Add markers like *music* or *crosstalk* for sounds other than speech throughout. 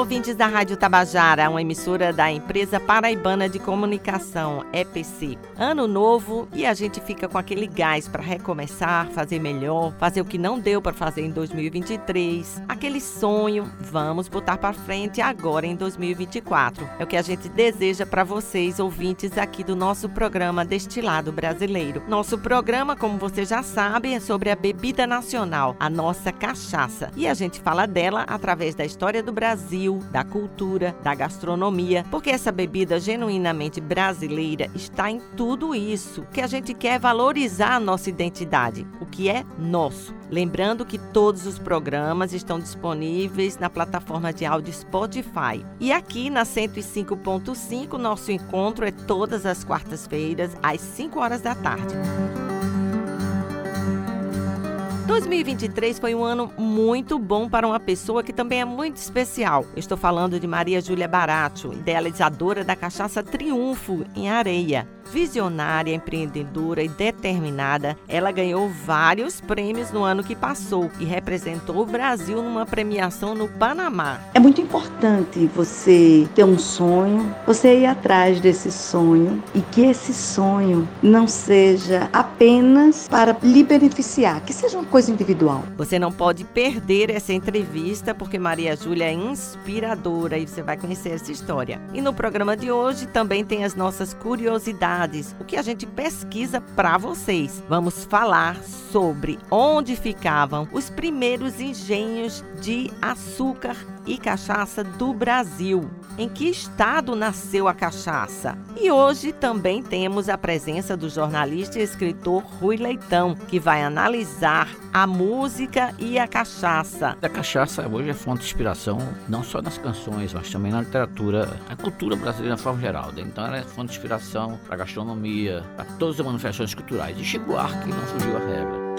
ouvintes da Rádio Tabajara, uma emissora da empresa paraibana de comunicação, EPC. Ano novo e a gente fica com aquele gás para recomeçar, fazer melhor, fazer o que não deu para fazer em 2023. Aquele sonho, vamos botar para frente agora em 2024. É o que a gente deseja para vocês, ouvintes aqui do nosso programa Destilado Brasileiro. Nosso programa, como você já sabe, é sobre a bebida nacional, a nossa cachaça. E a gente fala dela através da história do Brasil, da cultura, da gastronomia, porque essa bebida genuinamente brasileira está em tudo isso que a gente quer valorizar a nossa identidade, o que é nosso. Lembrando que todos os programas estão disponíveis na plataforma de áudio Spotify. E aqui na 105.5, nosso encontro é todas as quartas-feiras, às 5 horas da tarde. 2023 foi um ano muito bom para uma pessoa que também é muito especial. Estou falando de Maria Júlia Barato, idealizadora da cachaça Triunfo em Areia. Visionária, empreendedora e determinada, ela ganhou vários prêmios no ano que passou e representou o Brasil numa premiação no Panamá. É muito importante você ter um sonho, você ir atrás desse sonho e que esse sonho não seja apenas para lhe beneficiar, que seja uma coisa individual. Você não pode perder essa entrevista porque Maria Júlia é inspiradora e você vai conhecer essa história. E no programa de hoje também tem as nossas curiosidades o que a gente pesquisa para vocês. Vamos falar sobre onde ficavam os primeiros engenhos de açúcar e cachaça do Brasil. Em que estado nasceu a cachaça? E hoje também temos a presença do jornalista e escritor Rui Leitão, que vai analisar a música e a cachaça. A cachaça hoje é fonte de inspiração não só nas canções, mas também na literatura, na cultura brasileira de forma geral. Então ela é fonte de inspiração para a gastronomia, para todas as manifestações culturais. E Chico Buarque não fugiu a regra.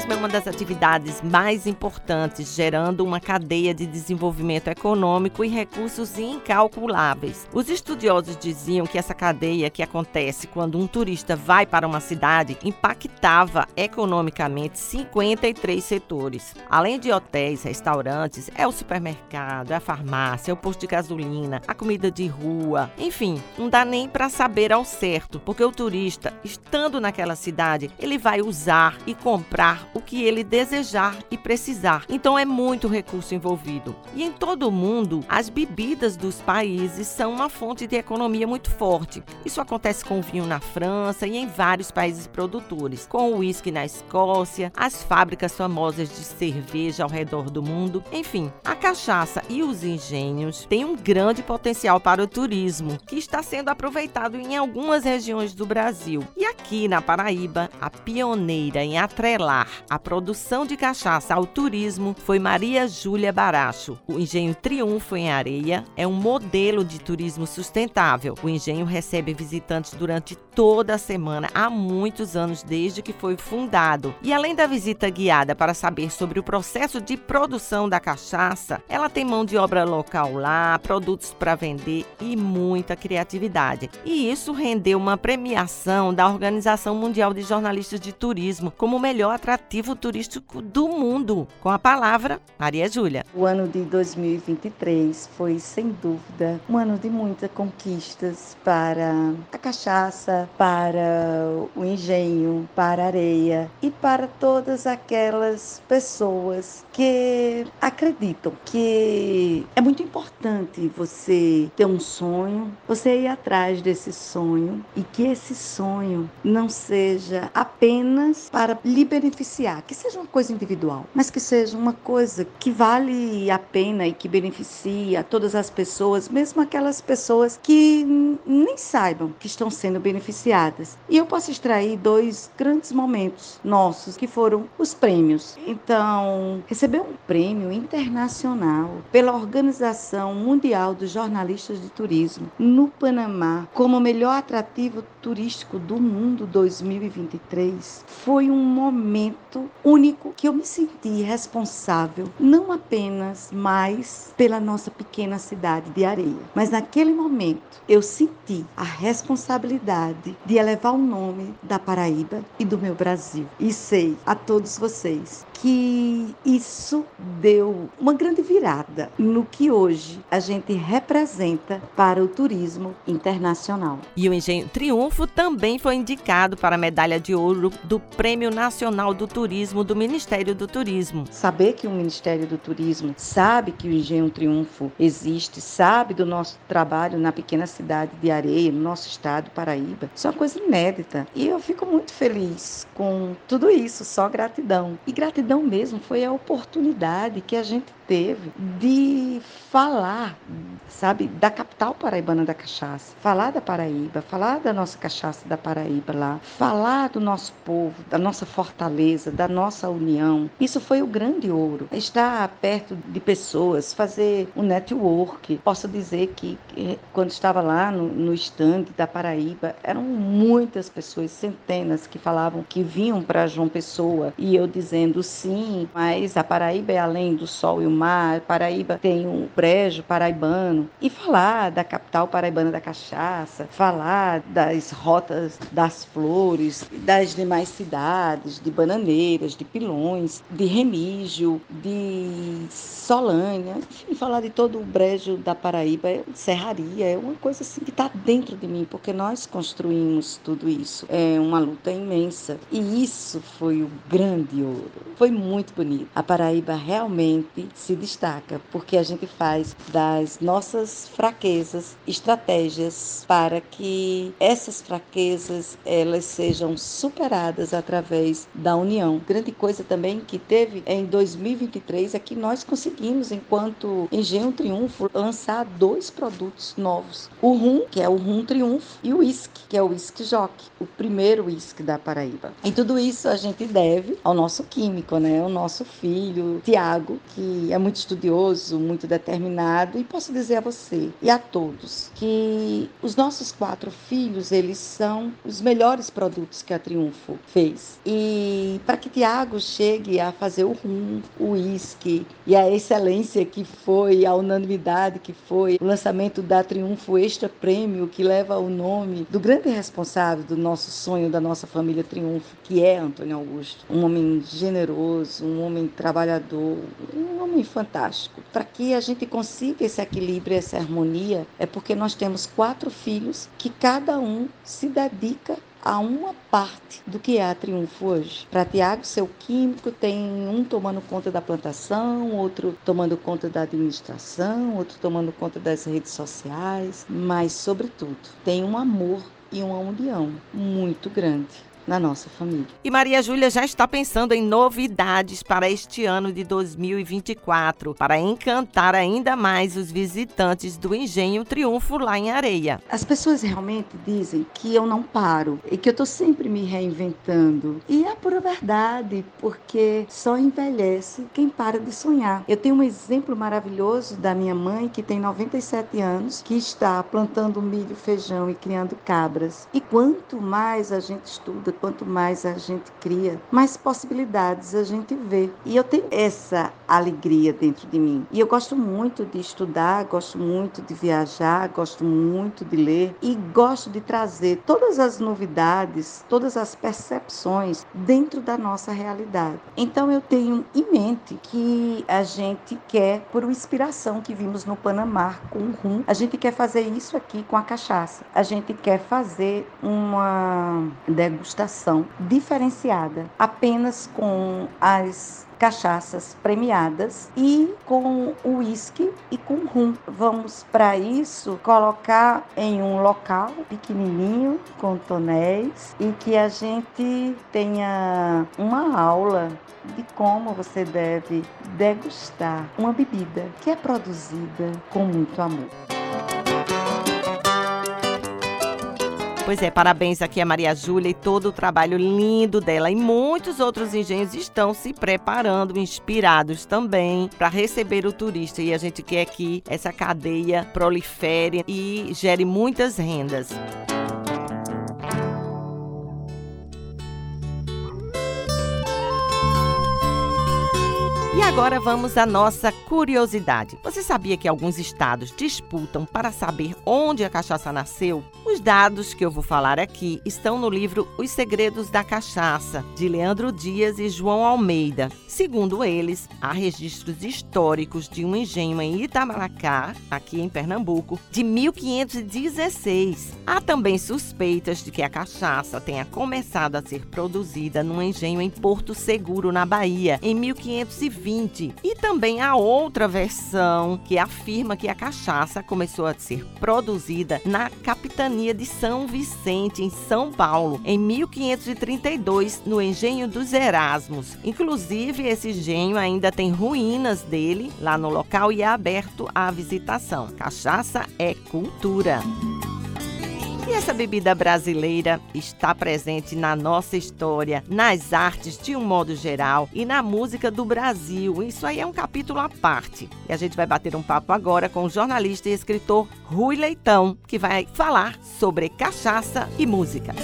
Turismo é uma das atividades mais importantes, gerando uma cadeia de desenvolvimento econômico e recursos incalculáveis. Os estudiosos diziam que essa cadeia que acontece quando um turista vai para uma cidade impactava economicamente 53 setores. Além de hotéis, restaurantes, é o supermercado, é a farmácia, é o posto de gasolina, a comida de rua, enfim, não dá nem para saber ao certo, porque o turista, estando naquela cidade, ele vai usar e comprar comprar o que ele desejar e precisar. Então é muito recurso envolvido. E em todo o mundo, as bebidas dos países são uma fonte de economia muito forte. Isso acontece com o vinho na França e em vários países produtores, com o uísque na Escócia, as fábricas famosas de cerveja ao redor do mundo. Enfim, a cachaça e os engenhos têm um grande potencial para o turismo, que está sendo aproveitado em algumas regiões do Brasil. E aqui na Paraíba, a pioneira em atrelar a produção de cachaça ao turismo foi Maria Júlia Baracho. O Engenho Triunfo em Areia é um modelo de turismo sustentável. O engenho recebe visitantes durante toda a semana há muitos anos desde que foi fundado. E além da visita guiada para saber sobre o processo de produção da cachaça, ela tem mão de obra local lá, produtos para vender e muita criatividade. E isso rendeu uma premiação da Organização Mundial de Jornalistas de Turismo como melhor atrativo turístico do mundo. Com a palavra, Maria Júlia. O ano de 2023 foi, sem dúvida, um ano de muitas conquistas para a cachaça, para o engenho, para a areia e para todas aquelas pessoas que acreditam que é muito importante você ter um sonho, você ir atrás desse sonho e que esse sonho não seja apenas para liberar beneficiar, que seja uma coisa individual, mas que seja uma coisa que vale a pena e que beneficia todas as pessoas, mesmo aquelas pessoas que nem saibam que estão sendo beneficiadas. E eu posso extrair dois grandes momentos nossos, que foram os prêmios. Então, receber um prêmio internacional pela Organização Mundial dos Jornalistas de Turismo no Panamá como melhor atrativo turístico do mundo 2023 foi um momento único que eu me senti responsável, não apenas mais pela nossa pequena cidade de Areia, mas naquele momento eu senti a responsabilidade de elevar o nome da Paraíba e do meu Brasil. E sei a todos vocês que isso deu uma grande virada no que hoje a gente representa para o turismo internacional. E o Engenho Triunfo também foi indicado para a medalha de ouro do Prêmio Nacional do Turismo do Ministério do Turismo. Saber que o Ministério do Turismo sabe que o Engenho Triunfo existe, sabe do nosso trabalho na pequena cidade de Areia, no nosso estado, Paraíba, isso é uma coisa inédita. E eu fico muito feliz com tudo isso, só gratidão. E gratidão mesmo, foi a oportunidade que a gente teve de falar, sabe, da capital paraibana da cachaça, falar da Paraíba, falar da nossa cachaça da Paraíba lá, falar do nosso povo, da nossa fortaleza, da nossa união. Isso foi o grande ouro. Estar perto de pessoas, fazer um network. Posso dizer que quando estava lá no, no stand da Paraíba, eram muitas pessoas, centenas, que falavam que vinham para João Pessoa e eu dizendo sim, mas a Paraíba é além do sol e o mar, Paraíba tem um brejo paraibano, e falar da capital paraibana da cachaça, falar das rotas das flores, das demais cidades, de Bananeiras, de Pilões, de Remígio, de Solânia, enfim, falar de todo o brejo da Paraíba, é serraria, é uma coisa assim que está dentro de mim, porque nós construímos tudo isso. É uma luta imensa. E isso foi o grande ouro. Foi muito bonito. A Paraíba realmente se destaca, porque a gente faz das nossas fraquezas estratégias para que essas fraquezas elas sejam superadas através da união. Grande coisa também que teve em 2023 é que nós conseguimos, enquanto Engenho Triunfo, lançar dois produtos novos: o rum, que é o rum Triunfo, e o whisky, que é o whisky Jockey, o primeiro whisky da Paraíba. E tudo isso a gente deve ao nosso químico, né? O nosso filho Tiago, que é muito estudioso, muito determinado e posso dizer a você e a todos que os nossos quatro filhos, eles são os melhores produtos que a Triunfo fez. E para que Tiago chegue a fazer o rum, o uísque e a excelência que foi, a unanimidade que foi o lançamento da Triunfo Extra Prêmio, que leva o nome do grande responsável do nosso sonho, da nossa família Triunfo, que é Antônio Augusto. Um homem generoso, um homem trabalhador, um homem fantástico. Para que a gente consiga esse equilíbrio, essa harmonia, é porque nós temos quatro filhos que cada um se dedica a uma parte do que é a Triunfo hoje. Para Tiago, seu químico, tem um tomando conta da plantação, outro tomando conta da administração, outro tomando conta das redes sociais, mas, sobretudo, tem um amor e uma união muito grande na nossa família. E Maria Júlia já está pensando em novidades para este ano de 2024, para encantar ainda mais os visitantes do Engenho Triunfo lá em Areia. As pessoas realmente dizem que eu não paro e que eu estou sempre me reinventando. E é pura verdade, porque só envelhece quem para de sonhar. Eu tenho um exemplo maravilhoso da minha mãe, que tem 97 anos, que está plantando milho, feijão e criando cabras. E quanto mais a gente estuda, quanto mais a gente cria, mais possibilidades a gente vê. E eu tenho essa alegria dentro de mim. E eu gosto muito de estudar, gosto muito de viajar, gosto muito de ler e gosto de trazer todas as novidades, todas as percepções dentro da nossa realidade. Então eu tenho em mente que a gente quer, por uma inspiração que vimos no Panamá com o rum, a gente quer fazer isso aqui com a cachaça. A gente quer fazer uma degustação degustação diferenciada, apenas com as cachaças premiadas e com o uísque e com rum. Vamos para isso colocar em um local pequenininho com tonéis e que a gente tenha uma aula de como você deve degustar uma bebida que é produzida com muito amor. Pois é, parabéns aqui a Maria Júlia e todo o trabalho lindo dela. E muitos outros engenhos estão se preparando, inspirados também, para receber o turista. E a gente quer que essa cadeia prolifere e gere muitas rendas. E agora vamos à nossa curiosidade. Você sabia que alguns estados disputam para saber onde a cachaça nasceu? Os dados que eu vou falar aqui estão no livro Os Segredos da Cachaça, de Leandro Dias e João Almeida. Segundo eles, há registros históricos de um engenho em Itamaracá, aqui em Pernambuco, de 1516. Há também suspeitas de que a cachaça tenha começado a ser produzida num engenho em Porto Seguro, na Bahia, em 1520 e também há outra versão que afirma que a cachaça começou a ser produzida na capitania de São Vicente, em São Paulo, em 1532, no Engenho dos Erasmos. Inclusive, esse engenho ainda tem ruínas dele lá no local e é aberto à visitação. Cachaça é cultura. E essa bebida brasileira está presente na nossa história, nas artes de um modo geral e na música do Brasil. Isso aí é um capítulo à parte. E a gente vai bater um papo agora com o jornalista e escritor Rui Leitão, que vai falar sobre cachaça e música.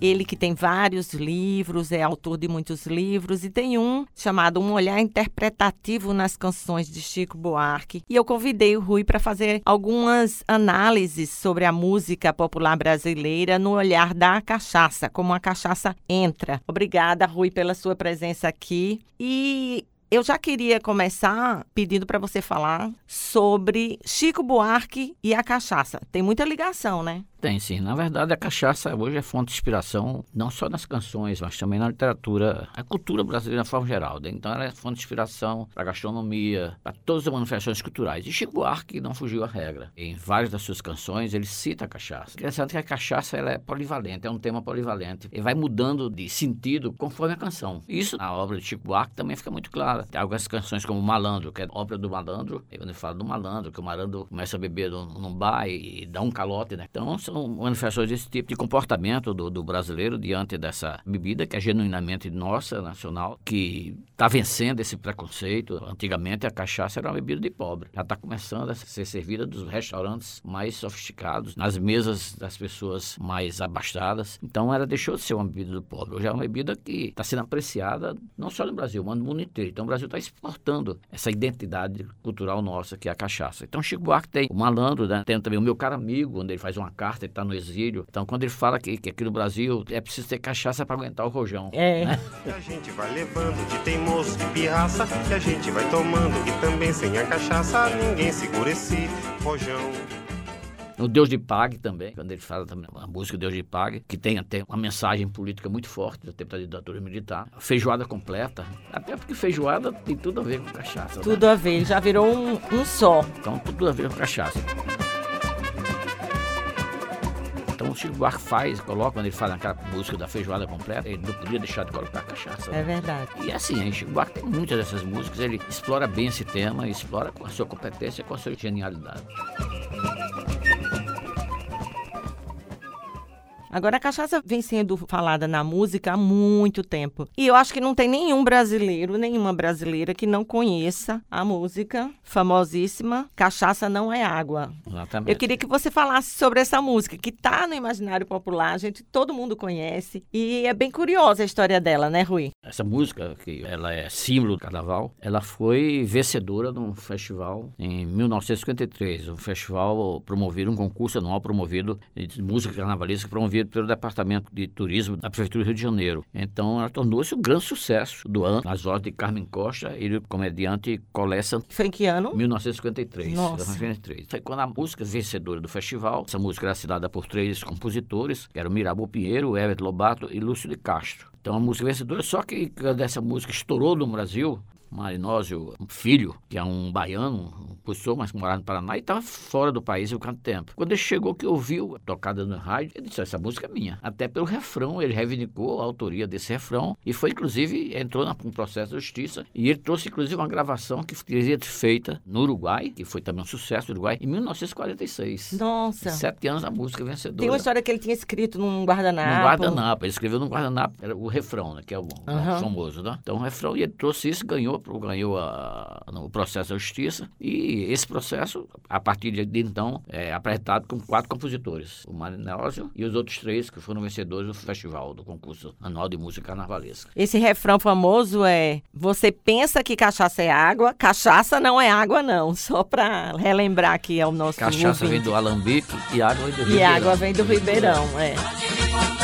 Ele que tem vários livros, é autor de muitos livros e tem um chamado Um Olhar Interpretativo nas Canções de Chico Buarque. E eu convidei o Rui para fazer algumas análises sobre a música popular brasileira no olhar da cachaça, como a cachaça entra. Obrigada, Rui, pela sua presença aqui. E eu já queria começar pedindo para você falar sobre Chico Buarque e a cachaça. Tem muita ligação, né? Tem sim. Na verdade, a cachaça hoje é fonte de inspiração não só nas canções, mas também na literatura, a cultura brasileira de forma geral. Né? Então, ela é fonte de inspiração para a gastronomia, para todas as manifestações culturais. E Chico Buarque não fugiu à regra. Em várias das suas canções, ele cita a cachaça. Interessante que a cachaça ela é polivalente, é um tema polivalente. E vai mudando de sentido conforme a canção. Isso, na obra de Chico Buarque, também fica muito claro. Tem algumas canções como Malandro, que é obra do malandro, ele fala do malandro, que o malandro começa a beber num, num bar e dá um calote, né? Então, são manifestações desse tipo de comportamento do, do, brasileiro diante dessa bebida que é genuinamente nossa, nacional, que está vencendo esse preconceito. Antigamente a cachaça era uma bebida de pobre. Já está começando a ser servida dos restaurantes mais sofisticados, nas mesas das pessoas mais abastadas. Então ela deixou de ser uma bebida do pobre. Hoje é uma bebida que está sendo apreciada não só no Brasil, mas no mundo inteiro. Então o Brasil está exportando essa identidade cultural nossa, que é a cachaça. Então Chico Buarque tem o malandro, né? tem também o meu caro amigo, onde ele faz uma carta, ele está no exílio. Então, quando ele fala que, que aqui no Brasil é preciso ter cachaça para aguentar o rojão. É. Né? Que a gente vai levando de teimoso, de pirraça, que a gente vai tomando, e também sem a cachaça ninguém segura esse rojão. No Deus de Pague também, quando ele fala também a música Deus de Pague, que tem até uma mensagem política muito forte do tempo da ditadura militar. Feijoada completa, até porque feijoada tem tudo a ver com cachaça. Né? Tudo né? a ver, já virou um, um só. Então, tudo a ver com cachaça. Então o Chico Buarque faz, coloca, quando ele faz aquela música da feijoada completa, ele não podia deixar de colocar cachaça. É verdade. E assim, o Chico Buarque tem muitas dessas músicas, ele explora bem esse tema, explora com a sua competência, com a sua genialidade. Agora, a cachaça vem sendo falada na música há muito tempo. E eu acho que não tem nenhum brasileiro, nenhuma brasileira que não conheça a música famosíssima Cachaça Não é Água. Exatamente. Eu queria que você falasse sobre essa música, que está no imaginário popular, a gente, todo mundo conhece. E é bem curiosa a história dela, né, Rui? Essa música, que ela é símbolo do carnaval, ela foi vencedora num festival em 1953. Um festival promovido, um concurso anual promovido de música carnavalesca promovido pelo Departamento de Turismo da Prefeitura do Rio de Janeiro. Então, ela tornou-se um grande sucesso do ano, nas vozes de Carmen Costa e do comediante Colessa. Foi em que ano? 1953. Nossa. 1953. Foi quando a música vencedora do festival, essa música era assinada por três compositores, que eram Mirabu Pinheiro, Everett Lobato e Lúcio de Castro. Então, a música vencedora, só que quando essa música estourou no Brasil, Marinósio Filho, que é um baiano, um professor, mas que morava no Paraná, e estava fora do país há um tempo. Quando ele chegou, que ouviu tocada no rádio, ele disse, essa música é minha. Até pelo refrão, ele reivindicou a autoria desse refrão, e foi, inclusive, entrou num processo de justiça, e ele trouxe, inclusive, uma gravação que teria feita no Uruguai, que foi também um sucesso no Uruguai, em 1946. Nossa! Sete anos a música vencedora. Tem uma história que ele tinha escrito num guardanapo. Num guardanapo, ele escreveu num guardanapo, era o refrão, né, que é o, uhum. famoso, né? Então, o refrão, e ele trouxe isso, ganhou Ganhou a, o processo da justiça e esse processo, a partir de então, é apresentado com quatro compositores, o Marinósio e os outros três que foram vencedores do festival, do concurso anual de música carnavalesca. Esse refrão famoso é: Você pensa que cachaça é água, cachaça não é água, não. *laughs* Só para relembrar aqui ao nosso. Cachaça ouvinte. vem do alambique e água vem do Ribeirão. E água vem do Ribeirão, é.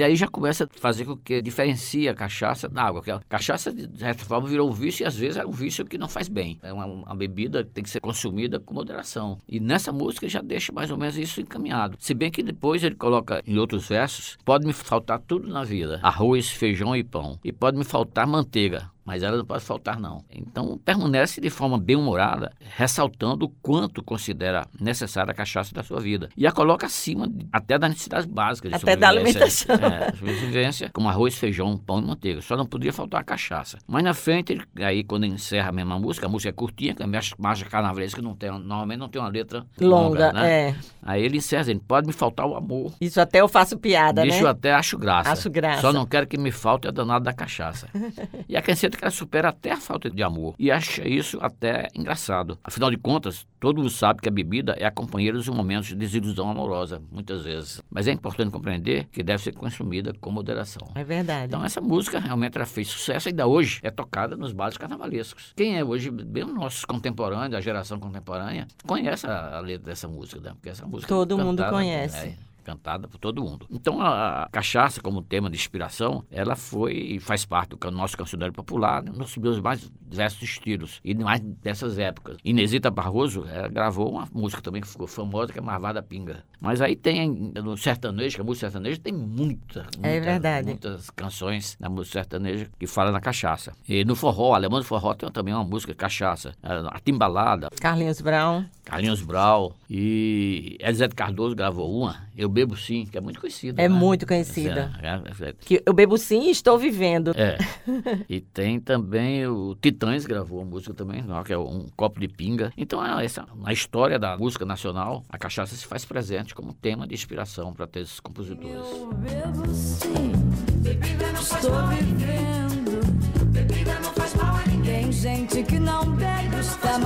E aí já começa a fazer com que diferencia a cachaça da água. Porque a cachaça, de certa forma, virou um vício e às vezes é um vício que não faz bem. É uma, uma bebida que tem que ser consumida com moderação. E nessa música já deixa mais ou menos isso encaminhado. Se bem que depois ele coloca em outros versos: pode me faltar tudo na vida: arroz, feijão e pão. E pode me faltar manteiga mas ela não pode faltar não. Então permanece de forma bem humorada, ressaltando o quanto considera necessária a cachaça da sua vida e a coloca acima de, até das necessidades básicas. até da alimentação. É, sobrevivência, como arroz, feijão, pão e manteiga. Só não podia faltar a cachaça. Mas na frente, aí quando encerra a mesma música, a música é curtinha, que é marcha carnavalesca que não tem, normalmente não tem uma letra longa, longa né? É. Aí ele encerra dizendo, pode me faltar o amor. Isso até eu faço piada, Isso né? Isso até acho graça. Acho graça. Só não quero que me falte a danada da cachaça. *laughs* e a canção que ela supera até a falta de amor. E acha isso até engraçado. Afinal de contas, todo mundo sabe que a bebida é a companheira dos momentos de desilusão amorosa, muitas vezes. Mas é importante compreender que deve ser consumida com moderação. É verdade. Então essa música realmente ela fez sucesso e ainda hoje é tocada nos bares carnavalescos. Quem é hoje, bem nossos contemporâneos, a geração contemporânea, conhece a, a letra dessa música, né? Porque essa música Todo mundo conhece. É, cantada por todo mundo. Então a, cachaça como tema de inspiração, ela foi e faz parte do nosso cancionário popular, né, nos meus mais diversos estilos e mais dessas épocas. Inesita Barroso gravou uma música também que ficou famosa, que é Marvada Pinga. Mas aí tem no sertanejo, que a música sertaneja tem muita, muita é verdade. muitas canções na música sertaneja que fala na cachaça. E no forró, alemão do forró tem também uma música cachaça, a timbalada. Carlinhos Brown. Carlinhos Brown e Elisete Cardoso gravou uma, Eu Bebo Sim, que é muito conhecida. É né? muito conhecida. É, é, é. Que Eu Bebo Sim e Estou Vivendo. É. *laughs* e tem também o Titãs gravou uma música também, que é um copo de pinga. Então, essa, na história da música nacional, a cachaça se faz presente como tema de inspiração para esses compositores. Eu bebo sim, bebida não estou vivendo, bebida não faz mal a ninguém. Tem gente que não bebe, está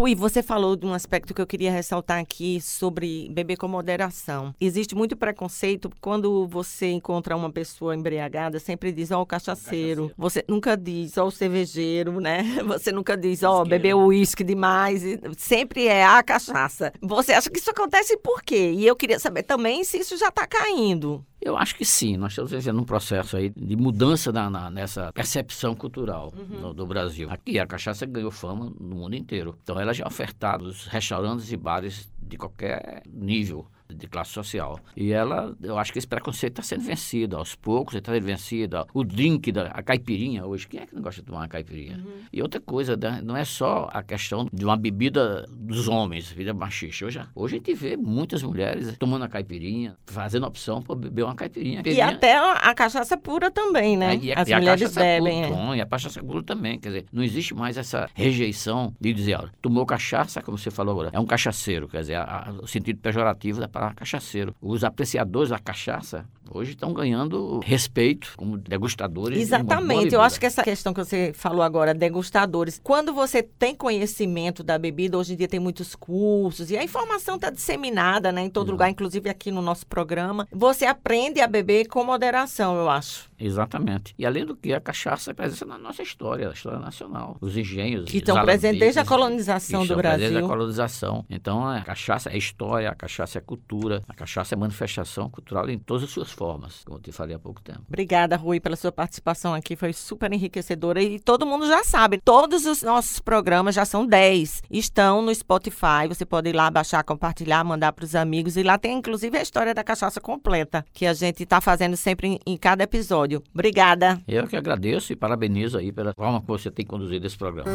Rui, você falou de um aspecto que eu queria ressaltar aqui sobre beber com moderação. Existe muito preconceito quando você encontra uma pessoa embriagada, sempre diz, ó, oh, o cachaceiro. cachaceiro. Você nunca diz, ó, oh, o cervejeiro, né? *laughs* Você nunca diz, ó, oh, bebeu uísque demais. Sempre é a cachaça. Você acha que isso acontece por quê? E eu queria saber também se isso já está caindo. Eu acho que sim, nós estamos vivendo um processo aí de mudança na, na, nessa percepção cultural uhum. do, do, Brasil. Aqui a cachaça ganhou fama no mundo inteiro. Então ela já é ofertada nos restaurantes e bares de qualquer nível de classe social. E ela, eu acho que esse preconceito está sendo vencido aos poucos, está sendo vencido. O drink, da, a caipirinha hoje, quem é que não gosta de tomar uma caipirinha? Uhum. E outra coisa, né, não é só a questão de uma bebida dos homens, bebida machista. Hoje, hoje a gente vê muitas mulheres tomando a caipirinha, fazendo opção para beber uma caipirinha. E até a cachaça pura também, né? É, As e mulheres bebem. Pura, é. E a cachaça pura também. Quer dizer, não existe mais essa rejeição de dizer, olha, tomou cachaça, como você falou agora, é um cachaceiro. Quer dizer, a, a, o sentido pejorativo da palavra cachaceiro. Os apreciadores da cachaça hoje estão ganhando respeito como degustadores. Exatamente. De Eu acho que essa questão que você falou agora, degustadores, quando você tem conhecimento da bebida, hoje em dia tem muitos cursos e a informação está disseminada, né, em todo Não. lugar, inclusive aqui no nosso programa. Você aprende a beber com moderação, eu acho. Exatamente. E além do que, a cachaça é presente na nossa história, a história nacional. Os engenhos. Que estão presentes desde a colonização do Brasil. Desde a colonização. Então, a cachaça é história, a cachaça é cultura, a cachaça é manifestação cultural em todas as suas formas, como eu te falei há pouco tempo. Obrigada, Rui, pela sua participação aqui. Foi super enriquecedora. E todo mundo já sabe, todos os nossos programas já são 10. Estão no Spotify. Você pode ir lá baixar, compartilhar, mandar para os amigos. E lá tem, inclusive, a história da cachaça completa, que a gente está fazendo sempre em, em cada episódio episódio. Obrigada. Eu que agradeço e parabenizo aí pela forma que você tem conduzido esse programa.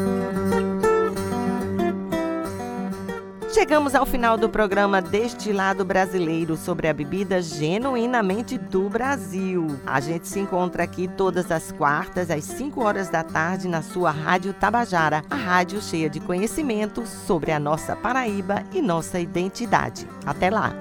Chegamos ao final do programa Destilado Brasileiro sobre a bebida genuinamente do Brasil. A gente se encontra aqui todas as quartas às 5 horas da tarde na sua Rádio Tabajara, a rádio cheia de conhecimento sobre a nossa Paraíba e nossa identidade. Até lá!